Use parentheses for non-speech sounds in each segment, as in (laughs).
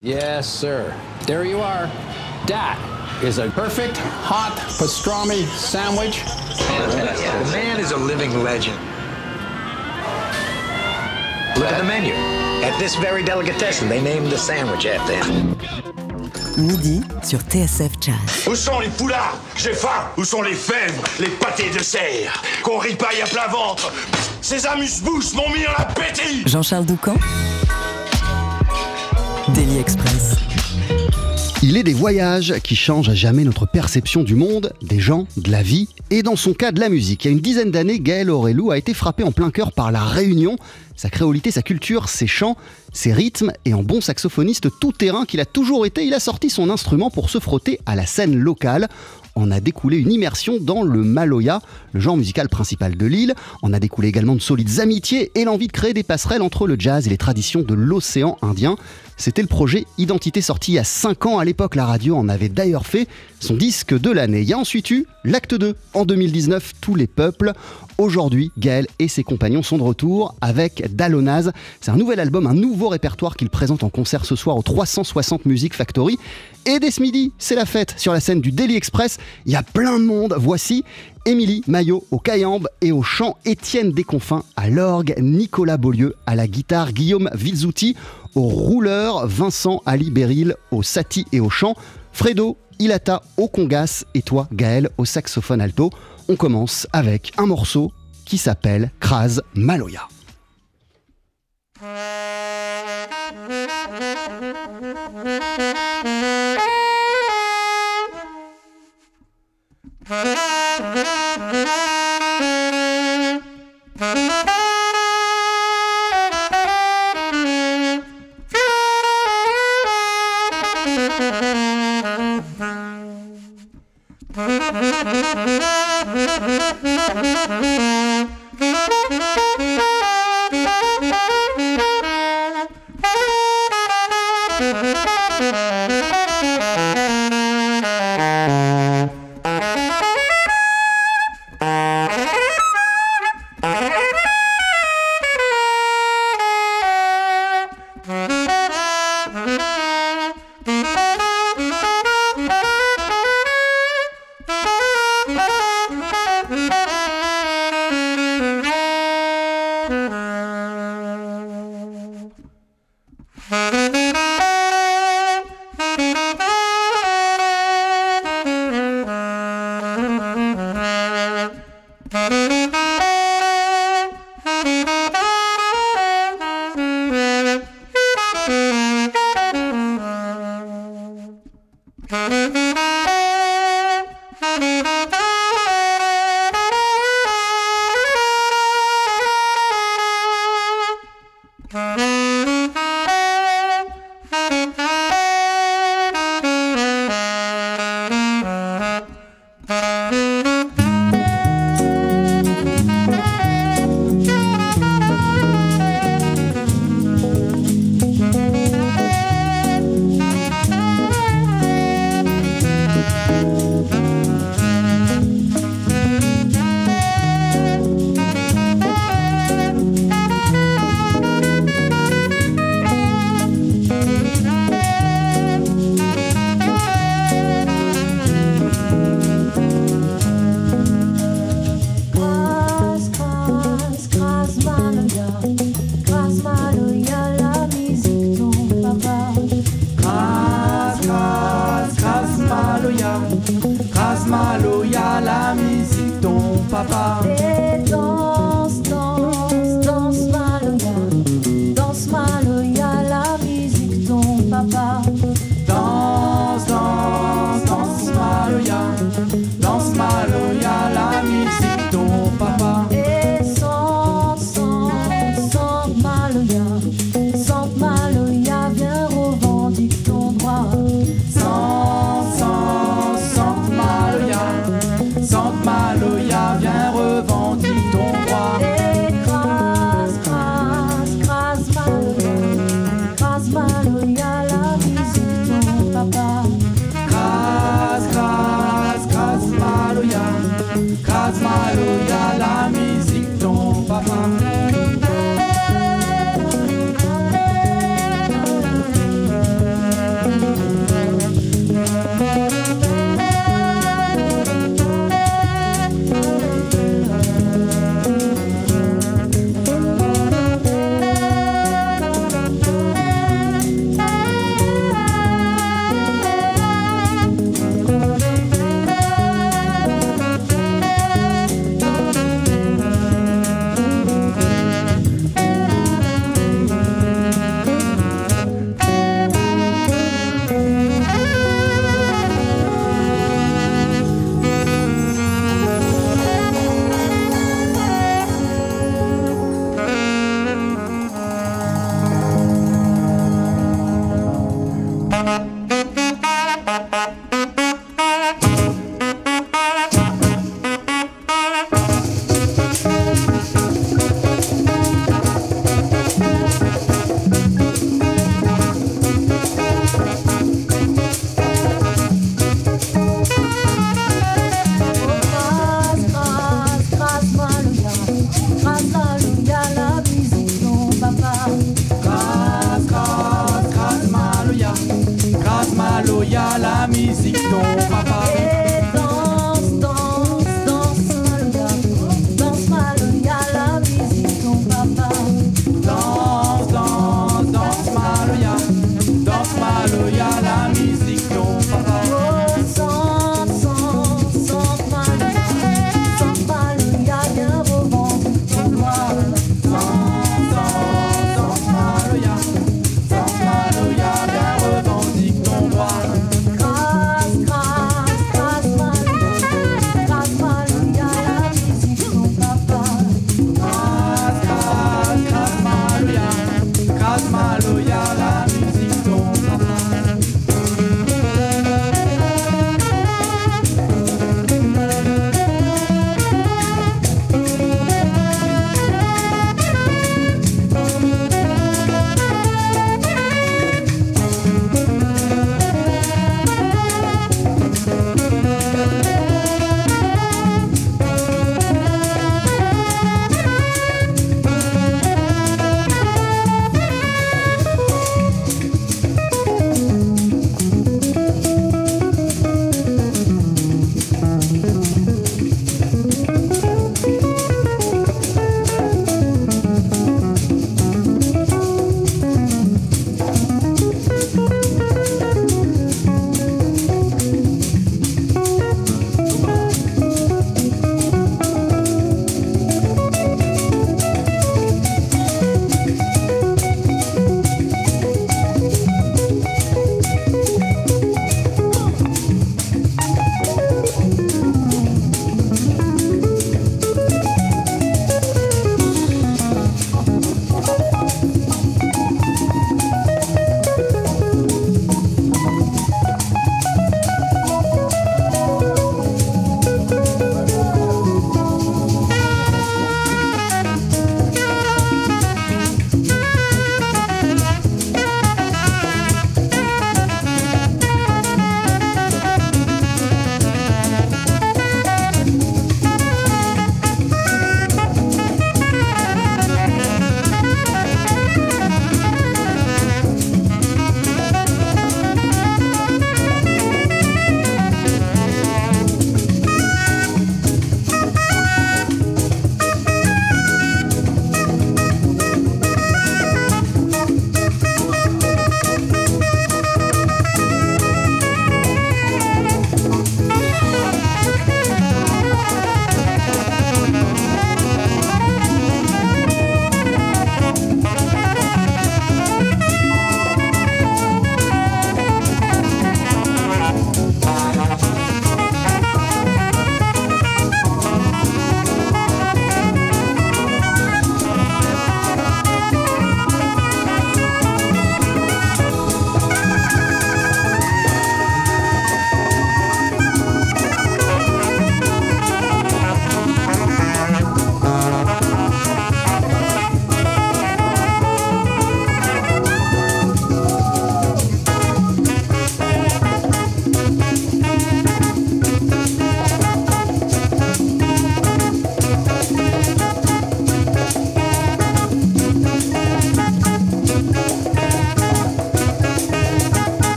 Yes, sir. There you are. That is a perfect hot pastrami sandwich. The man is a living legend. Look at the menu. At this very delicatessen, they named the sandwich after him. Midi sur TSF Jazz. Où sont les poulards J'ai faim Où sont les fèves? Les pâtés de serre Qu'on ripaille à plein ventre Ces amuse-bouches m'ont mis en appétit Jean-Charles Doucan Il est des voyages qui changent à jamais notre perception du monde, des gens, de la vie, et dans son cas de la musique. Il y a une dizaine d'années, Gaël Aurelou a été frappé en plein cœur par la Réunion, sa créolité, sa culture, ses chants, ses rythmes, et en bon saxophoniste tout terrain qu'il a toujours été, il a sorti son instrument pour se frotter à la scène locale en a découlé une immersion dans le maloya, le genre musical principal de l'île. En a découlé également de solides amitiés et l'envie de créer des passerelles entre le jazz et les traditions de l'océan Indien. C'était le projet Identité sorti il y a 5 ans. À l'époque, la radio en avait d'ailleurs fait son disque de l'année. Il y a ensuite eu l'acte 2 en 2019, Tous les peuples. Aujourd'hui, Gaël et ses compagnons sont de retour avec Dalonaz. C'est un nouvel album, un nouveau répertoire qu'il présente en concert ce soir au 360 Music Factory. Et dès ce midi, c'est la fête sur la scène du Daily Express. Il y a plein de monde. Voici Émilie Maillot au Cayambe et au chant Étienne Desconfins à l'orgue, Nicolas Beaulieu à la guitare, Guillaume Vizouti au rouleur, Vincent Ali Beril au sati et au chant, Fredo Ilata au congas et toi Gaël au saxophone alto. On commence avec un morceau qui s'appelle Kraz Maloya. (laughs)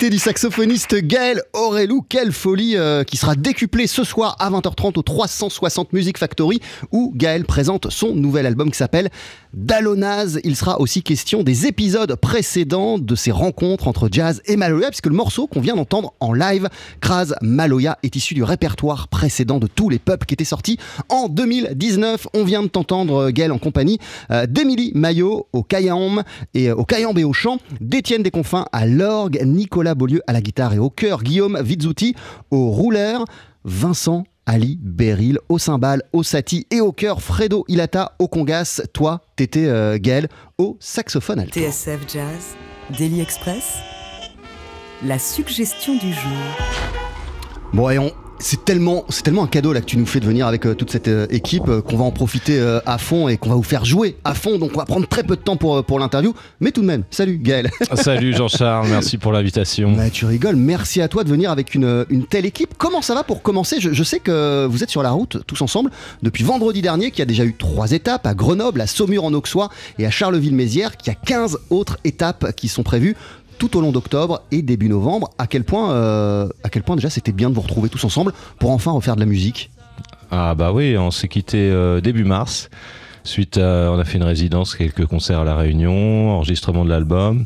Du saxophoniste Gaël Aurelou, quelle folie euh, qui sera décuplée ce soir à 20h30 au 360 Music Factory où Gaël présente son nouvel album qui s'appelle Dalonaz. Il sera aussi question des épisodes précédents de ces rencontres entre jazz et Maloya puisque le morceau qu'on vient d'entendre en live, Kraz Maloya, est issu du répertoire précédent de tous les peuples qui étaient sortis en 2019. On vient de t'entendre Gaël en compagnie euh, d'Émilie Maillot au Kayam et euh, au Kayambe au chant, d'Étienne Desconfins à l'orgue, Nicolas Beaulieu à la guitare et au chœur, Guillaume Vizzuti au rouleur, Vincent Ali Beryl au cymbale, au sati et au chœur, Fredo Ilata au congas. Toi, t'étais euh, Gaël au saxophone alto. TSF Jazz, Daily Express, la suggestion du jour. Bon, et on. C'est tellement, c'est tellement un cadeau là que tu nous fais de venir avec euh, toute cette euh, équipe euh, qu'on va en profiter à fond et qu'on va vous faire jouer à fond. Donc on va prendre très peu de temps pour, pour l'interview. Mais tout de même, salut Gaël. Salut Jean-Charles, (laughs) merci pour l'invitation. Bah, tu rigoles, merci à toi de venir avec une, une telle équipe. Comment ça va pour commencer? Je, je sais que vous êtes sur la route tous ensemble depuis vendredi dernier, qui a déjà eu trois étapes à Grenoble, à Saumur en Auxois et à Charleville-Mézières, qui a 15 autres étapes qui sont prévues tout au long d'octobre et début novembre. À quel point, euh, à quel point déjà c'était bien de vous retrouver tous ensemble pour enfin refaire de la musique Ah bah oui, on s'est quitté euh, début mars. Suite à, on a fait une résidence, quelques concerts à La Réunion, enregistrement de l'album.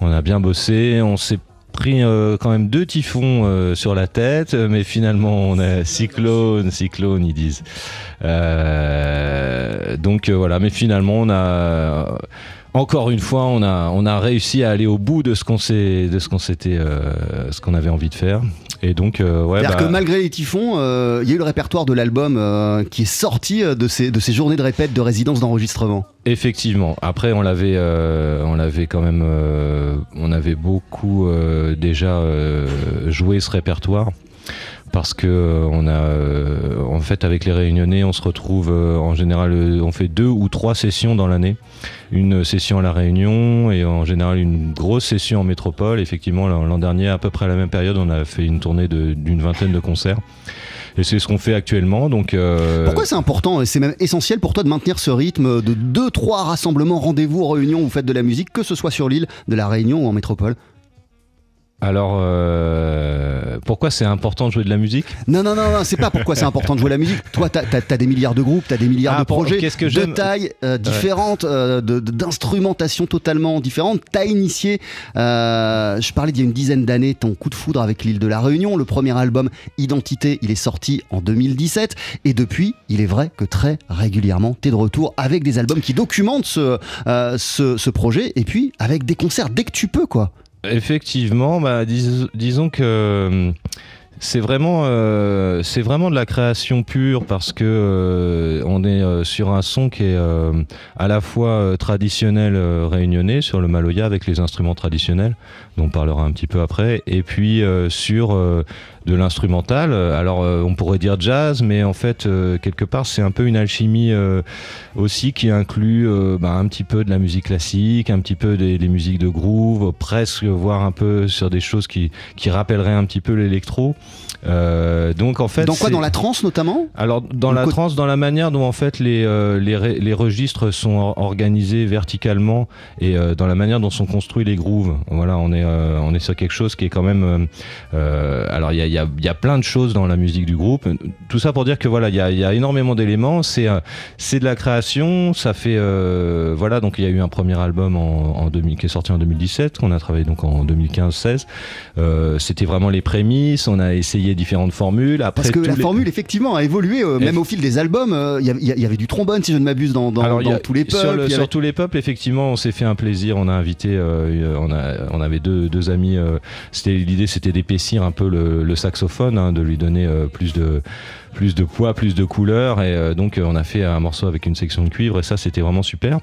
On a bien bossé, on s'est pris euh, quand même deux typhons sur la tête, mais finalement on a cyclone, cyclone ils disent. Donc voilà, mais finalement on a encore une fois, on a, on a réussi à aller au bout de ce qu'on s'est, de ce qu'on s'était, euh, ce qu'on avait envie de faire. Et donc, euh, ouais, C'est-à-dire bah, que malgré les typhons, euh, il y a eu le répertoire de l'album qui est sorti de ces, de ces journées de répète, de résidence, d'enregistrement. Effectivement. Après, on l'avait, on l'avait quand même, on avait beaucoup déjà joué ce répertoire parce que euh, a, euh, en fait, avec les Réunionnais, on se retrouve euh, en général, on fait deux ou trois sessions dans l'année. Une session à la Réunion et en général une grosse session en métropole. Effectivement, l'an dernier, à peu près à la même période, on a fait une tournée d'une vingtaine de concerts. Et c'est ce qu'on fait actuellement. Pourquoi c'est important et c'est même essentiel pour toi de maintenir ce rythme de 2-3 rassemblements, rendez-vous, réunions où vous faites de la musique, que ce soit sur l'île de la Réunion ou en métropole? Alors, euh, pourquoi c'est important de jouer de la musique? Non, non, non, non c'est pas pourquoi c'est important de jouer la musique. Toi, t'as as, des milliards de groupes, t'as des milliards Ah, de pour- projets que de tailles euh, différentes, euh, de- de- d'instrumentation totalement différentes. T'as initié, euh, je parlais d'il y a une dizaine d'années, ton coup de foudre avec l'île de la Réunion. Le premier album, Identité, il est sorti en 2017. Et depuis, il est vrai que très régulièrement, t'es de retour avec des albums qui documentent ce, euh, ce, ce projet. Et puis, avec des concerts dès que tu peux, quoi. Effectivement, bah, dis- disons que euh, c'est vraiment, euh, vraiment de la création pure parce que euh, on est sur un son qui est à la fois traditionnel réunionnais sur le maloya avec les instruments traditionnels dont on parlera un petit peu après, et puis sur de l'instrumental. Alors euh, on pourrait dire jazz, mais en fait euh, quelque part c'est un peu une alchimie euh, aussi qui inclut euh, bah, un petit peu de la musique classique, un petit peu des, des musiques de groove, presque voire un peu sur des choses qui, qui rappelleraient un petit peu l'électro. Euh, donc en fait, Dans quoi Dans la trance notamment? Alors dans la trance, dans la manière dont en fait les euh, les, registres sont or- organisés verticalement et euh, dans la manière dont sont construits les grooves. Voilà, on est on est sur quelque chose qui est quand même. alors il y a, y, a, y a plein de choses dans la musique du groupe. Tout ça pour dire que voilà, il y a, y a énormément d'éléments. C'est c'est de la création. Ça fait voilà donc il y a eu un premier album en, en 2000 qui est sorti en 2017 qu'on a travaillé donc en 2015-16. Euh, C'était vraiment les prémices. On a essayé différentes formules. Après Parce que la les- formule, effectivement, a évolué, euh, même au fil des albums. euh, Il y, avait du trombone, si je ne m'abuse, dans, dans, Alors, il y dans a- tous les peuples. Sur, le- tous les peuples, effectivement, on s'est fait un plaisir. On a invité, euh, on, a, on avait deux, deux amis. c'était l'idée, c'était d'épaissir un peu le, le saxophone, hein, de lui donner plus de plus de poids, plus de couleur. Et euh, donc, euh, on a fait un morceau avec une section de cuivre. Et ça, c'était vraiment super.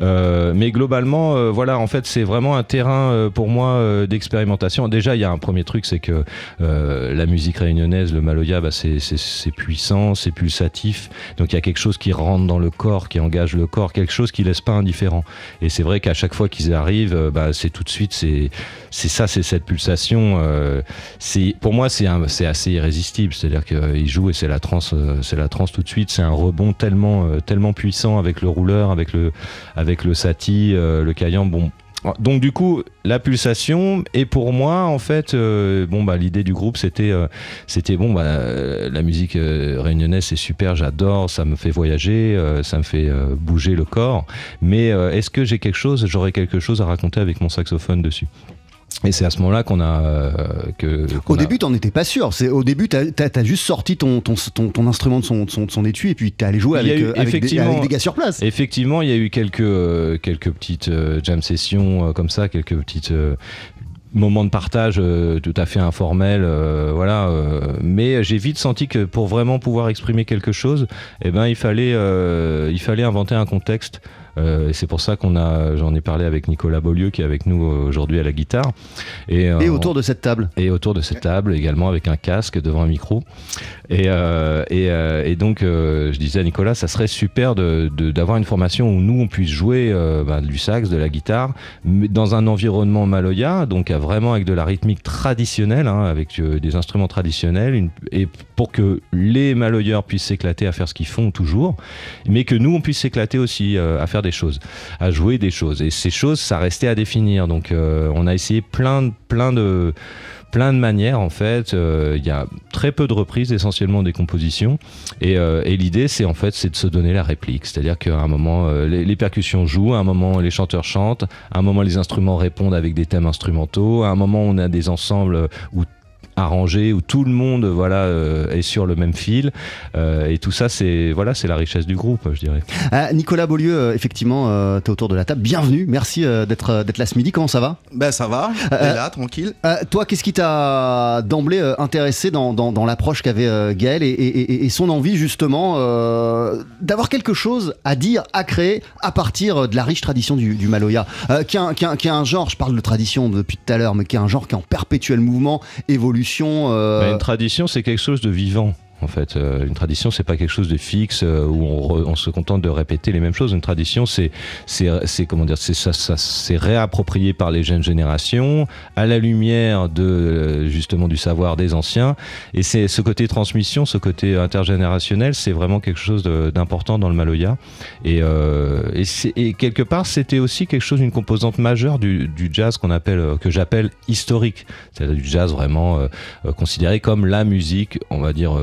Euh, mais globalement, voilà, en fait, c'est vraiment un terrain pour moi d'expérimentation. Déjà, il y a un premier truc, c'est que la musique réunionnaise, le maloya, bah, c'est puissant, c'est pulsatif. Donc il y a quelque chose qui rentre dans le corps, qui engage le corps, quelque chose qui laisse pas indifférent. Et c'est vrai qu'à chaque fois qu'ils arrivent, bah, c'est tout de suite, c'est ça, c'est cette pulsation. euh, c'est pour moi, c'est assez irrésistible. C'est-à-dire qu'ils jouent et c'est la transe, euh, c'est la transe tout de suite. C'est un rebond tellement euh, tellement puissant avec le rouleur, avec le avec le sati, euh, le caillant. Bon, donc du coup, la pulsation et pour moi en fait, bon bah l'idée du groupe c'était c'était bon bah la musique réunionnaise c'est super, j'adore, ça me fait voyager, ça me fait bouger le corps. Mais est-ce que j'ai quelque chose, j'aurais quelque chose à raconter avec mon saxophone dessus? Et c'est à ce moment-là qu'on a euh, que Au a- début, t'en étais pas sûr. C'est au début, t'as as, juste sorti ton, ton, ton, ton instrument de son, de son, de son étui et puis t'es allé jouer a avec, eu euh, avec, des, avec des gars sur place. Effectivement, il y a eu quelques, euh, quelques petites jam sessions comme ça, quelques petites moments de partage tout à fait informels, euh, voilà. mais j'ai vite senti que pour vraiment pouvoir exprimer quelque chose, eh ben, il fallait, il fallait inventer un contexte. Euh, et c'est pour ça qu'on a, j'en ai parlé avec Nicolas Beaulieu qui est avec nous euh, aujourd'hui à la guitare. Et, euh, Et autour de cette table. et autour de cette table également avec un casque devant un micro. Et, et, et donc je disais à Nicolas, ça serait super de- de- d'avoir une formation où nous on puisse jouer bah, du sax, de la guitare, mais dans un environnement maloya, donc euh, vraiment avec de la rythmique traditionnelle, hein, avec des instruments traditionnels, une- et pour que les maloyeurs puissent s'éclater à faire ce qu'ils font toujours, mais que nous on puisse s'éclater aussi à faire des choses, à jouer des choses. Et ces choses, ça restait à définir. Donc euh, on a essayé plein, plein de plein de manières en fait. Euh, Il y a très peu de reprises, essentiellement des compositions. Et, euh, et l'idée, c'est en fait, c'est de se donner la réplique. C'est-à-dire qu'à un moment, les, les percussions jouent, à un moment, les chanteurs chantent, à un moment, les instruments répondent avec des thèmes instrumentaux, à un moment, on a des ensembles où arrangés où tout le monde voilà euh, est sur le même fil Euh, et tout ça c'est voilà c'est la richesse du groupe je dirais Ah, Nicolas Beaulieu, euh, effectivement, euh, t'es autour de la table. Bienvenue. Merci euh, d'être d'être là ce midi. Comment ça va? Ben ça va, Euh, est là, tranquille. Euh, Toi, qu'est-ce qui t'a d'emblée euh, intéressé dans, dans, dans l'approche qu'avait euh, Gaël et, et- et- et son envie justement euh, d'avoir quelque chose à dire, à créer à partir de la riche tradition du, du Maloya, euh, qui, est un, un- qui est un genre, je parle de tradition depuis tout à l'heure, mais qui est un genre qui est en perpétuel mouvement, évolution. Euh, Bah, une tradition, c'est quelque chose de vivant. En fait, Euh, une tradition, c'est pas quelque chose de fixe euh, où on, se contente de répéter les mêmes choses. Une tradition, c'est, comment dire, c'est réapproprié par les jeunes générations à la lumière de euh, justement du savoir des anciens. Et c'est ce côté transmission, ce côté intergénérationnel, c'est vraiment quelque chose d'important dans le Maloya. Et, quelque part, c'était aussi quelque chose, une composante majeure du, jazz qu'on appelle, que j'appelle historique. C'est-à-dire du jazz vraiment considéré comme la musique, on va dire.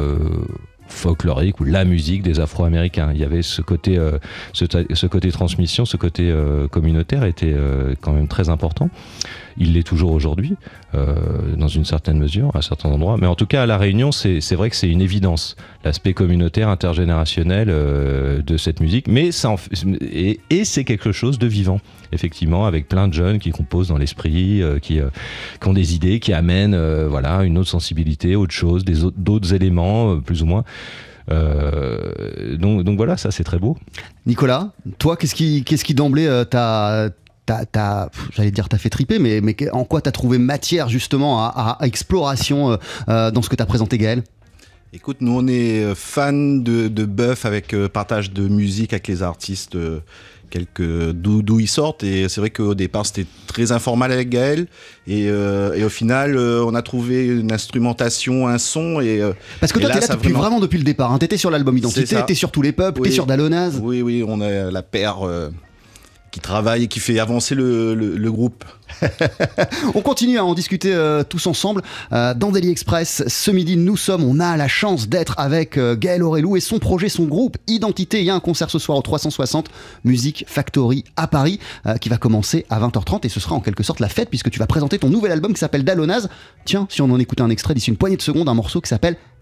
Folklorique ou la musique des Afro-Américains. Il y avait ce côté, euh, ce, côté transmission, ce côté euh, communautaire était euh, quand même très important. Il l'est toujours aujourd'hui, dans une certaine mesure, à certains endroits. Mais en tout cas, à La Réunion, c'est vrai que c'est une évidence, l'aspect communautaire, intergénérationnel euh, de cette musique. Mais ça et, c'est quelque chose de vivant, effectivement, avec plein de jeunes qui composent dans l'esprit, euh, qui, euh, qui ont des idées, qui amènent voilà, une autre sensibilité, autre chose, d'autres éléments, plus ou moins. Donc, donc voilà, ça c'est très beau. Nicolas, toi, qu'est-ce qui, qu'est-ce qui d'emblée t'a, j'allais dire, t'as fait triper, mais, mais en quoi t'as trouvé matière justement à, exploration dans ce que t'as présenté, Gaël? Écoute, nous on est euh, fans de, de bœuf avec euh, partage de musique avec les artistes, euh, quelques d'où ils sortent. Et c'est vrai qu'au départ c'était très informel avec Gaël. Et, euh, et au final, on a trouvé une instrumentation, un son. Et, Parce que et toi, t'es là depuis vraiment... depuis le départ. Hein. T'étais sur l'album Identité, t'es sur tous les peuples, Oui. t'es sur Dalonaz. Oui, oui, on a la paire qui travaille et qui fait avancer le, groupe. (laughs) On continue à en discuter euh, tous ensemble euh, dans Daily Express. Ce midi, nous sommes, on a la chance d'être avec euh, Gaël Aurelou et son projet, son groupe Identité. Il y a un concert ce soir au 360 Music Factory à Paris qui va commencer à 20h30 et ce sera en quelque sorte la fête puisque tu vas présenter ton nouvel album qui s'appelle Dalonaz. Tiens, si on en écoutait un extrait d'ici une poignée de secondes, un morceau qui s'appelle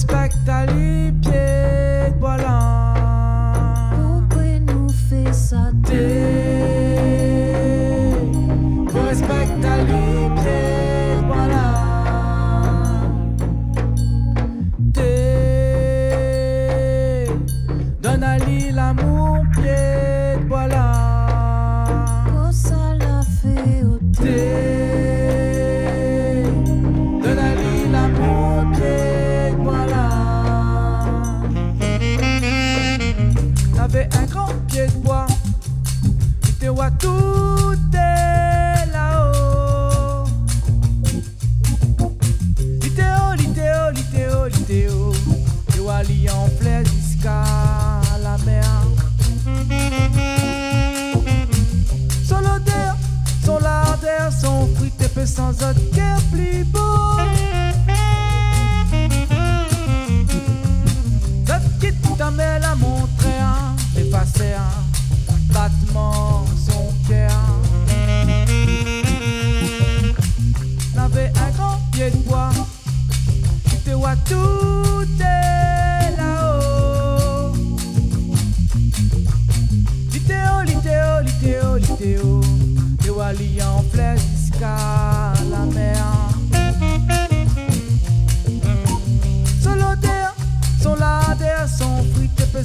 Faut respecter les pieds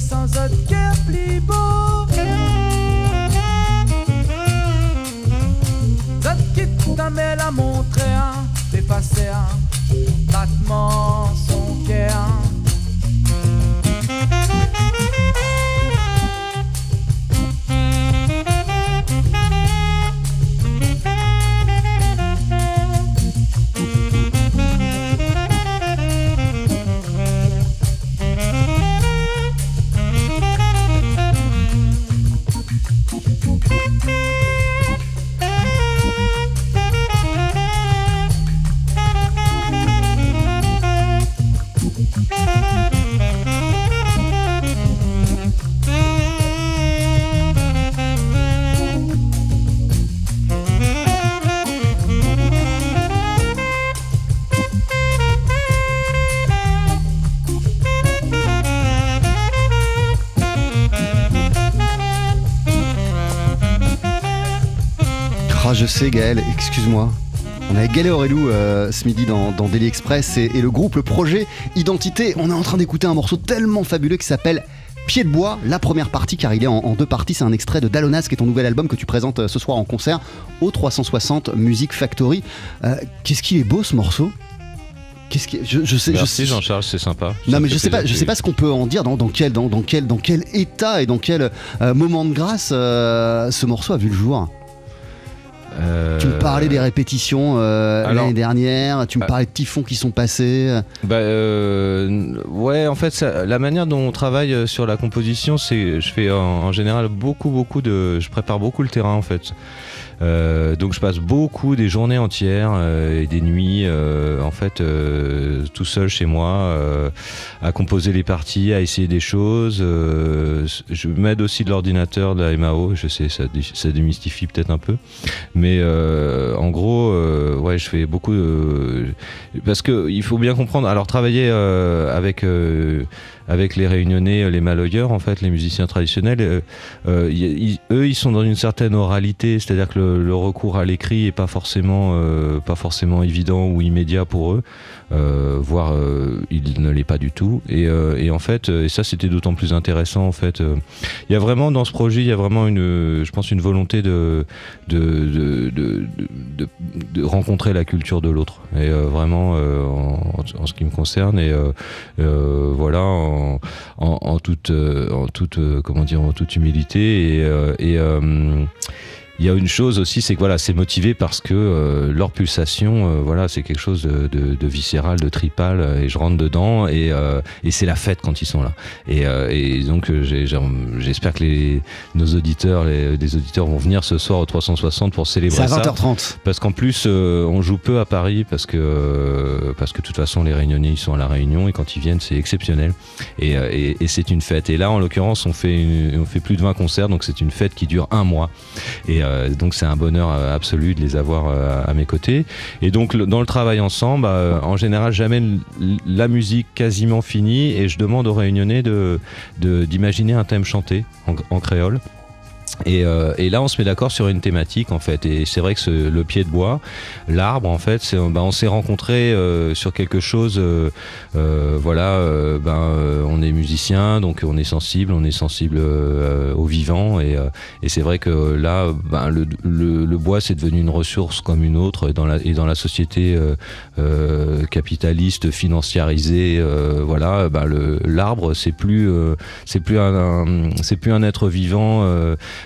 sans autre cœur plus beau. Zot quitte ta mêle à montrer un, effacer un battement son cœur. Sais, Gaël, excuse-moi. On a Gaël Aurélou euh, ce midi dans, dans Daily Express et, et le groupe, le projet Identité. On est en train d'écouter un morceau tellement fabuleux qui s'appelle Pied de bois, la première partie, car il est en, en deux parties. C'est un extrait de Dalonas, qui est ton nouvel album que tu présentes euh, ce soir en concert au 360 Music Factory. Euh, Qu'est-ce qu'il est beau ce morceau? Qu'est-ce qui, je, je sais, Merci Jean-Charles, c'est sympa. non Ça mais je sais pas, je sais pas ce qu'on peut en dire dans, dans quel dans, dans quel dans quel état et dans quel euh, moment de grâce euh, ce morceau a vu le jour. Euh, Tu me parlais des répétitions euh, alors- l'année dernière, tu me Ah. parlais de typhons qui sont passés. Bah euh, ouais, en fait, ça- la manière dont on travaille euh, sur la composition, c'est, je fais en, en général beaucoup, beaucoup de, je prépare beaucoup le terrain en fait. Euh, donc je passe beaucoup des journées entières euh, et des nuits euh, en fait tout seul chez moi à composer les parties, à essayer des choses. je m'aide aussi de l'ordinateur de la MAO. Je sais ça, dé- ça démystifie peut-être un peu, mais en gros ouais je fais beaucoup de parce que il faut bien comprendre. Alors travailler avec avec les réunionnais, les maloyeurs en fait, les musiciens traditionnels, euh, euh, eux ils sont dans une certaine oralité, c'est-à-dire que le, recours à l'écrit est pas forcément euh, pas forcément évident ou immédiat pour eux, euh, voire euh, il ne l'est pas du tout. Et, euh, en fait, euh, ça c'était d'autant plus intéressant en fait. euh, Il y a vraiment dans ce projet, il y a vraiment une, euh, je pense une volonté de de, de, rencontrer la culture de l'autre. Et euh, vraiment, euh, en, ce qui me concerne, et euh, euh, voilà, en, en toute, euh, en toute, euh, comment dire, en toute humilité. Et, euh, et, il y a une chose aussi, c'est que voilà, c'est motivé parce que euh, leur pulsation, euh, voilà, c'est quelque chose de, de- de viscéral, de tripal, euh, et je rentre dedans, et, euh, et c'est la fête quand ils sont là. Et, euh, et donc j'espère que les, nos auditeurs, les, les auditeurs vont venir ce soir au 360 pour célébrer C'est à ça. 20h30. Parce qu'en plus, euh, on joue peu à Paris parce que parce que de toute façon les Réunionnais ils sont à la Réunion et quand ils viennent c'est exceptionnel et, et, et c'est une fête. Et là en l'occurrence on fait une- on fait plus de 20 concerts donc c'est une fête qui dure un mois et euh, donc c'est un bonheur euh, absolu de les avoir euh, à mes côtés. Et donc dans le travail ensemble, en général j'amène la musique quasiment finie et je demande aux Réunionnais d'imaginer un thème chanté en créole. Et, euh, et là, on se met d'accord sur une thématique en fait. Et c'est vrai que ce- le pied de bois, l'arbre, en fait, bah, on s'est rencontrés euh, sur quelque chose. euh, euh, voilà, euh, ben, euh, on est musicien, donc on est sensible, on est sensible au vivant. Et, et c'est vrai que là, ben, le, le- le bois, c'est devenu une ressource comme une autre dans la, et dans la société capitaliste, financiarisée. voilà, ben, l'arbre, c'est plus, c'est plus un, un- c'est plus un être vivant.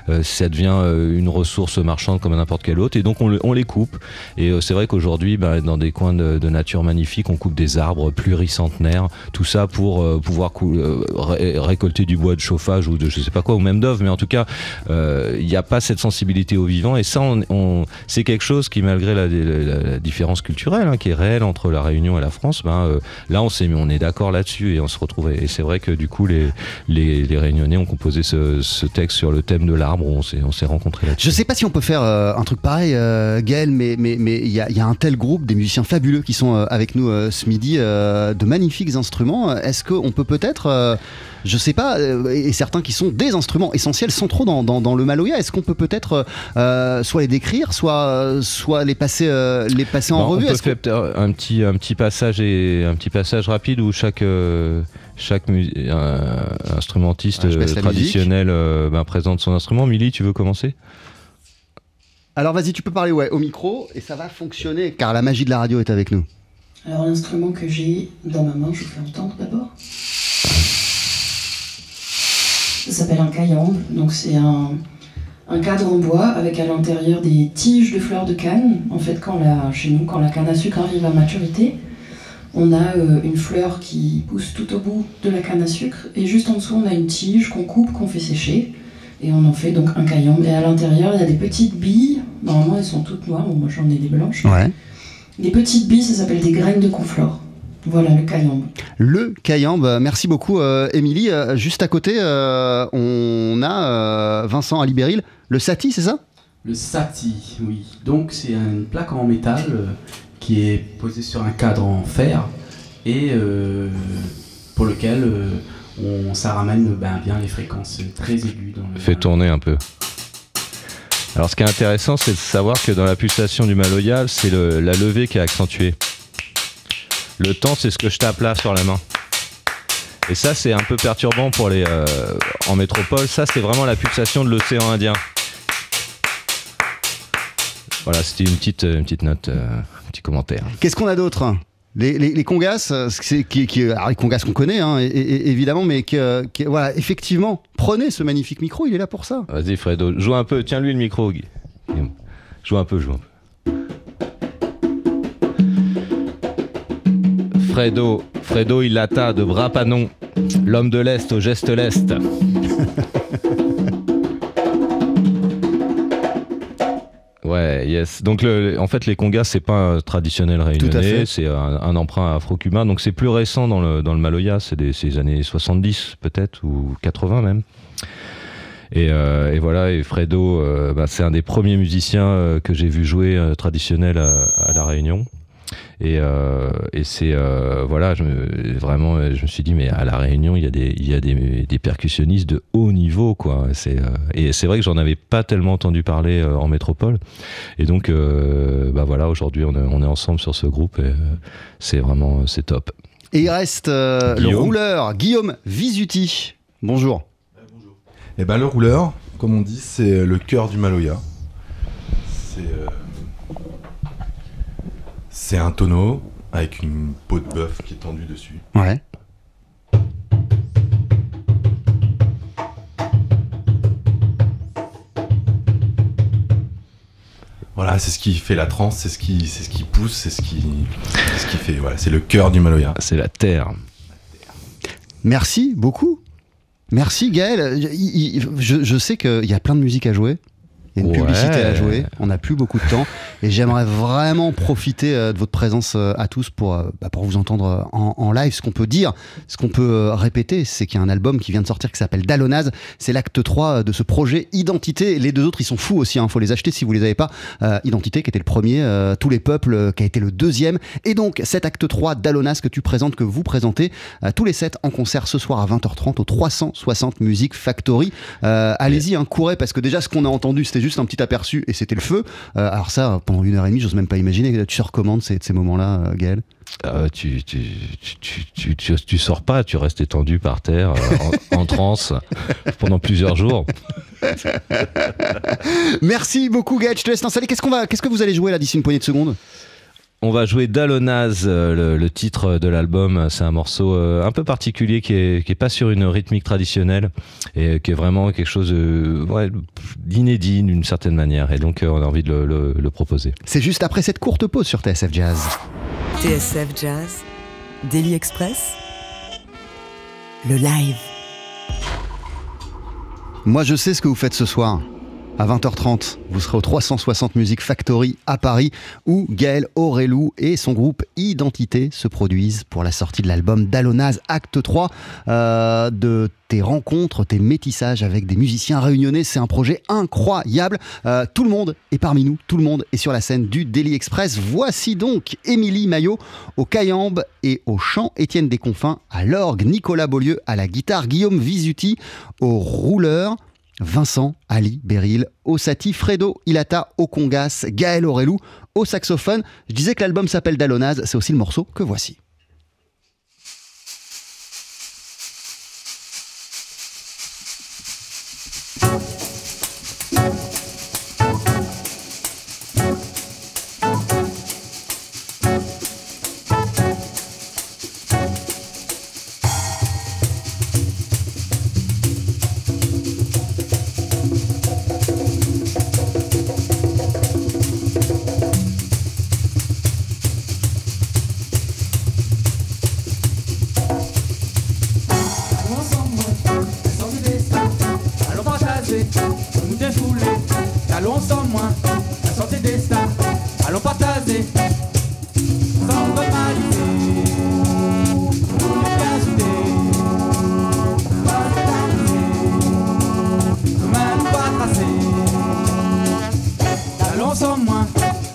Euh, ça devient euh, une ressource marchande comme n'importe quelle autre. Et donc on, le- on les coupe. Et euh, c'est vrai qu'aujourd'hui bah, dans des coins de, nature magnifiques on coupe des arbres pluricentenaires. Tout ça pour pouvoir récolter du bois de chauffage ou de je sais pas quoi ou même d'œuvre mais en tout cas il n'y a pas cette sensibilité au vivant. Et ça c'est quelque chose qui malgré la, différence culturelle hein, qui est réelle entre la Réunion et la France ben, là on mis on est d'accord là-dessus et on se retrouve. Et c'est vrai que du coup les, Réunionnais ont composé ce, ce texte sur le thème de on s'est on s'est rencontrés là-dessus Je sais pas si on peut faire euh, un truc pareil, euh, Gaël, mais mais mais il y a, il y a un tel groupe, des musiciens fabuleux qui sont euh, avec nous ce midi, de magnifiques instruments. Est-ce qu'on peut peut-être, je sais pas, et certains qui sont des instruments essentiels centraux dans, dans, dans le Maloya, est-ce qu'on peut peut-être soit les décrire, soit soit les passer les passer en Bon, revue On peut faire un petit, un petit passage et un petit passage rapide où chaque chaque euh, instrumentiste euh, la traditionnel euh, ben, présente son instrument. Milly, tu veux commencer? Alors vas-y, tu peux parler ouais au micro et ça va fonctionner car la magie de la radio est avec nous. Alors l'instrument que j'ai dans ma main, je vous fais entendre d'abord. Ça s'appelle un kayamb, donc c'est un, un cadre en bois avec à l'intérieur des tiges de fleurs de canne. En fait, quand la, chez nous, quand la canne à sucre arrive à maturité, on a euh, une fleur qui pousse tout au bout de la canne à sucre et juste en dessous, on a une tige qu'on coupe, qu'on fait sécher. Et on en fait donc un kayamb. Et à l'intérieur, il y a des petites billes. Normalement, elles sont toutes noires. Bon, moi, j'en ai des blanches. Ouais. Les petites billes, ça s'appelle des graines de conflore. Voilà le kayamb. Le Cayambe, merci beaucoup euh, Émilie. Euh, juste à côté, euh, on a euh, Vincent Alibéril, le Sati, c'est ça? Le sati, oui. Donc c'est une plaque en métal euh, qui est posée sur un cadre en fer et euh, pour lequel euh, on, ça ramène ben, bien les fréquences très aiguës. Dans le, Fais tourner un peu. Alors ce qui est intéressant, c'est de savoir que dans la pulsation du maloya, c'est le- la levée qui est accentuée. Le temps, c'est ce que je tape là sur la main. Et ça, c'est un peu perturbant pour les euh, en métropole. Ça, c'est vraiment la pulsation de l'océan Indien. Voilà, c'était une petite, une petite note, euh, un petit commentaire. Qu'est-ce qu'on a d'autre? Les, les, les congas, euh, c'est- qui, qui, alors les congas qu'on connaît, hein, évidemment, mais que, que- voilà, effectivement, prenez ce magnifique micro, il est là pour ça. Vas-y, Fredo, joue un peu. Tiens-lui le micro. Joue un peu, joue un peu. Fredo, Fredo Illata de Brapanon, l'homme de l'Est au geste leste. (laughs) Ouais, yes. Donc, le- en fait, les congas, c'est pas un traditionnel réunionnais, c'est un, un emprunt afro-cubain. Donc, c'est plus récent dans le, dans le Maloya, c'est des, les années 70 peut-être, ou 80 même. Et, euh, et voilà, et Fredo, euh, bah, c'est un des premiers musiciens euh, que j'ai vu jouer traditionnel à, à La Réunion. Et, euh, et c'est euh, voilà, je me, vraiment, je me suis dit mais à la Réunion il y a des il y a des, des percussionnistes de haut niveau quoi. C'est euh, et c'est vrai que j'en avais pas tellement entendu parler euh, en métropole. Et donc euh, bah voilà, aujourd'hui on est, on est ensemble sur ce groupe et euh, c'est vraiment c'est top. Et il reste euh, le rouleur, Guillaume Visuti. Bonjour. Eh ben le rouleur, comme on dit, c'est le cœur du Maloya. C'est euh, c'est un tonneau avec une peau de bœuf qui est tendue dessus. Ouais. voilà, c'est ce qui fait la trance, c'est ce qui, c'est ce qui pousse, c'est ce qui, c'est ce qui fait. Voilà, c'est le cœur du Maloya. C'est la terre. Merci beaucoup. Merci Gaël. Je sais qu'il y a plein de musique à jouer. Il y a une Ouais. publicité à jouer. On n'a plus beaucoup de temps. Et j'aimerais vraiment profiter euh, de votre présence euh, à tous pour, euh, bah, pour vous entendre en, en live. Ce qu'on peut dire, ce qu'on peut répéter, c'est qu'il y a un album qui vient de sortir qui s'appelle Dalonaz. C'est l'acte 3 de ce projet Identité. Les deux autres, ils sont fous aussi. Il faut les acheter si vous les avez pas. Euh, Identité, qui était le premier, euh, Tous les peuples, qui a été le deuxième. Et donc, cet acte 3 d'Alonaz que tu présentes, que vous présentez, euh, tous les sept en concert ce soir à 20h30 au 360 Music Factory. Allez-y, hein, courez, parce que déjà, ce qu'on a entendu, c'était juste un petit aperçu et c'était le feu. Euh, alors, ça, pendant une heure et demie, j'ose même pas imaginer. Tu sors comment de ces, de ces moments-là, euh, Gaël? Euh, tu, tu, tu, tu, tu, tu- tu sors pas, tu restes étendu par terre, euh, en, en transe, pendant plusieurs jours. (laughs) Merci beaucoup, Gaël. Je te laisse t'installer. Qu'est-ce, qu'on va, qu'est-ce que vous allez jouer là d'ici une poignée de secondes? On va jouer Dalonaz, euh, le, le titre de l'album. C'est un morceau euh, un peu particulier qui est, qui est pas sur une rythmique traditionnelle et qui est vraiment quelque chose euh, ouais, d'inédit d'une certaine manière. Et donc, euh, on a envie de le, le- le proposer. C'est juste après cette courte pause sur TSF Jazz. TSF Jazz, Daily Express, le live. Moi, je sais ce que vous faites ce soir. À 20h30, vous serez au 360 Music Factory à Paris, où Gaël Aurelou et son groupe Identité se produisent pour la sortie de l'album Dalonaz Acte 3. Euh, de tes rencontres, tes métissages avec des musiciens réunionnais, c'est un projet incroyable. Euh, tout le monde est parmi nous, tout le monde est sur la scène du Daily Express. Voici donc Émilie Maillot au Cayambe et au chant, Étienne Desconfins à l'orgue, Nicolas Beaulieu à la guitare, Guillaume Visuti au rouleur. Vincent, Ali, Beryl, Osati, Fredo, Ilata, au congas, Gaël Aurelou, au saxophone. Je disais que l'album s'appelle Dalonaz, c'est aussi le morceau que voici. Allons ensemble, la santé destin, allons partager, sans bien soudés, sans. Allons ensemble,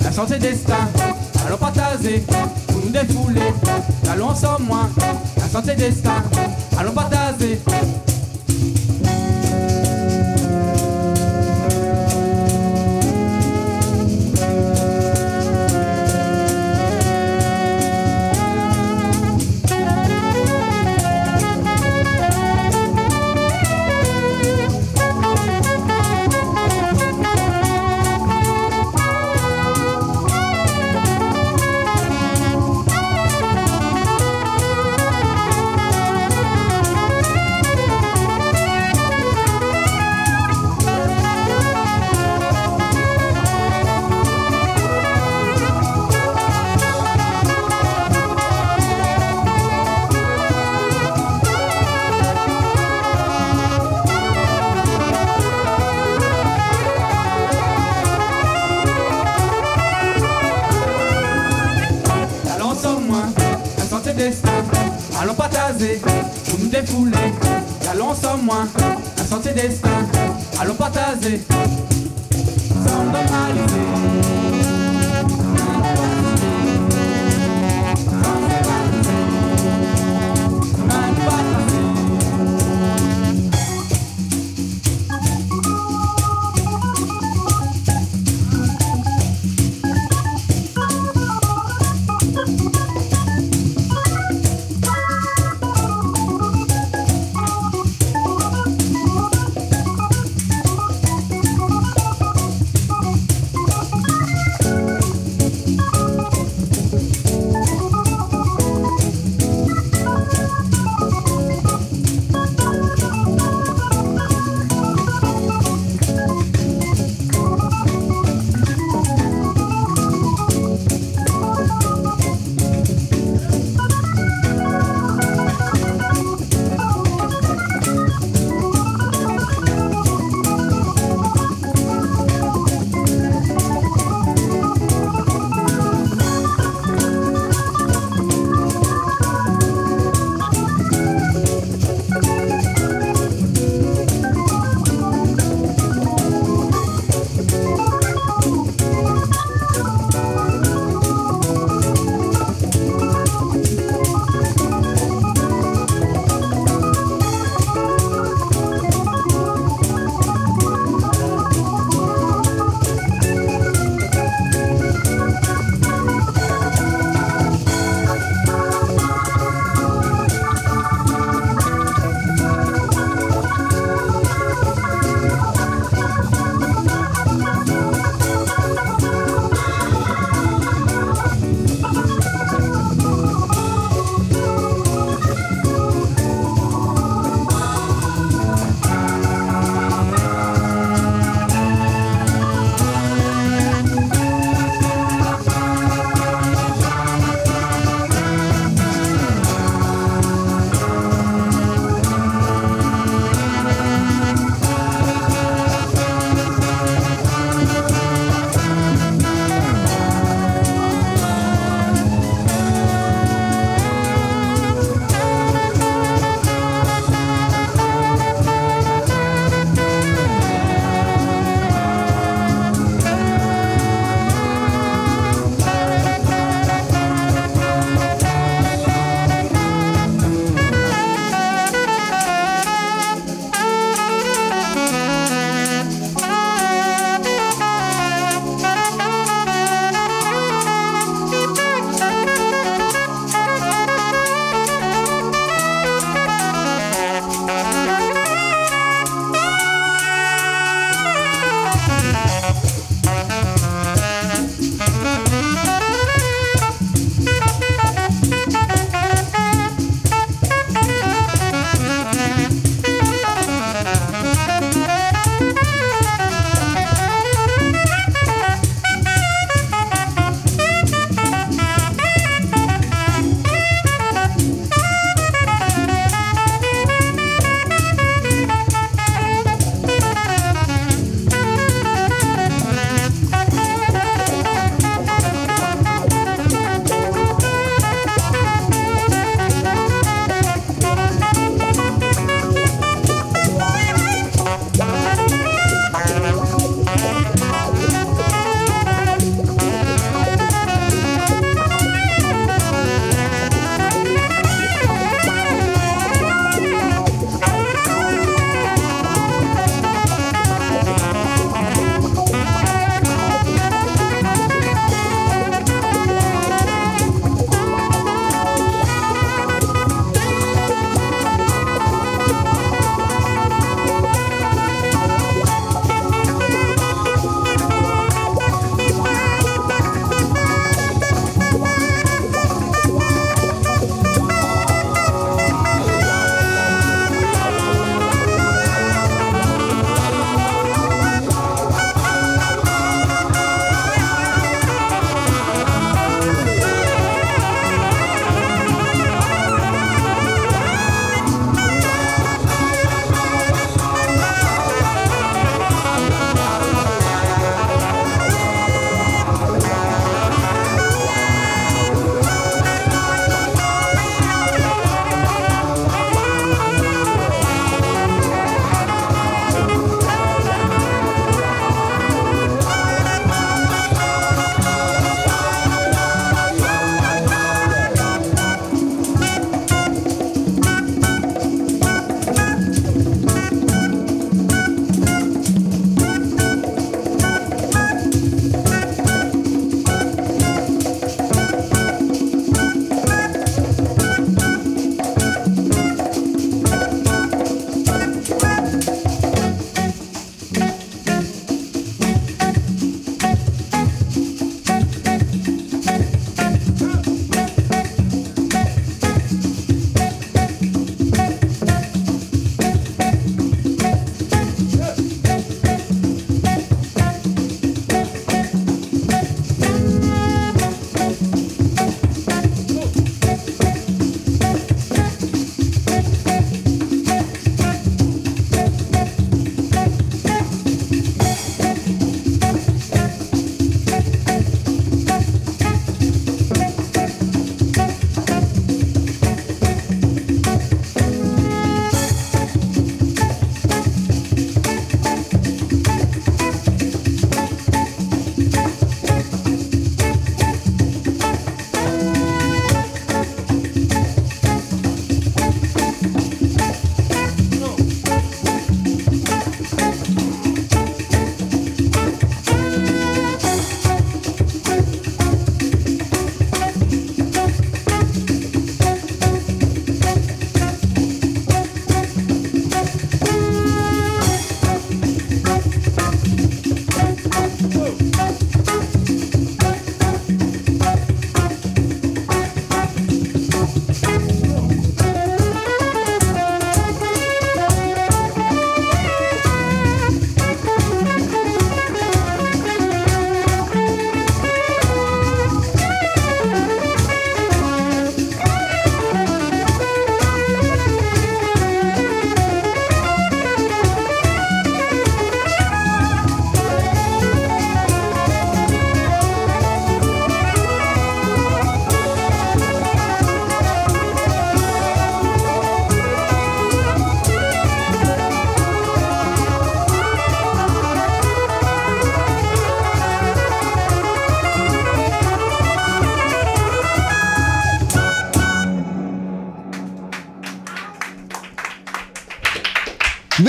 la santé destin, allons partager, nous défouler. Allons ensemble, la Allons partager, pour nous défouler. Allons ensemble, la santé destin. Allons partager, sans normaliser.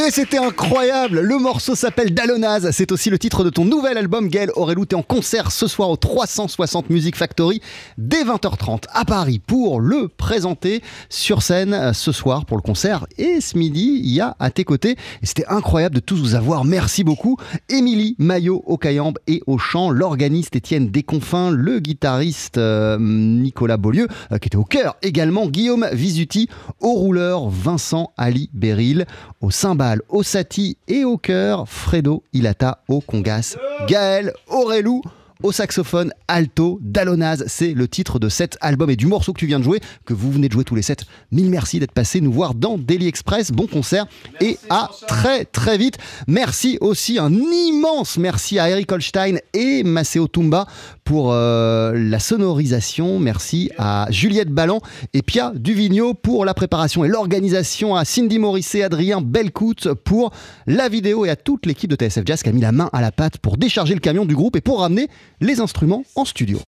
Et c'était incroyable Le morceau s'appelle Dalonaz. C'est aussi le titre de ton nouvel album, Gaël Aurelou. T'es en concert ce soir au 360 Music Factory dès 20h30 à Paris pour le présenter sur scène euh, ce soir pour le concert. Et ce midi, il y a à tes côtés. Et c'était incroyable de tous vous avoir. Merci beaucoup. Émilie Maillot au Cayambe et au chant, l'organiste Étienne Desconfins, le guitariste euh, Nicolas Beaulieu, euh, qui était au cœur également, Guillaume Visuti, au rouleur Vincent Ali Beril, au cymbal, au sati et au chœur Fredo Ilata au congas, Gaël Aurelou au saxophone alto Dalonaz. C'est le titre de cet album et du morceau que tu viens de jouer, que vous venez de jouer tous les sept. Mille merci d'être passé nous voir dans Daily Express. Bon concert et à très très vite. Merci aussi, un immense merci à Eric Holstein et Maceo Tumba pour euh, la sonorisation. Merci à Juliette Ballan et Pia Duvigneau pour la préparation et l'organisation, à Cindy Morisset, Adrien Belcout pour la vidéo et à toute l'équipe de TSF Jazz qui a mis la main à la pâte pour décharger le camion du groupe et pour ramener les instruments en studio.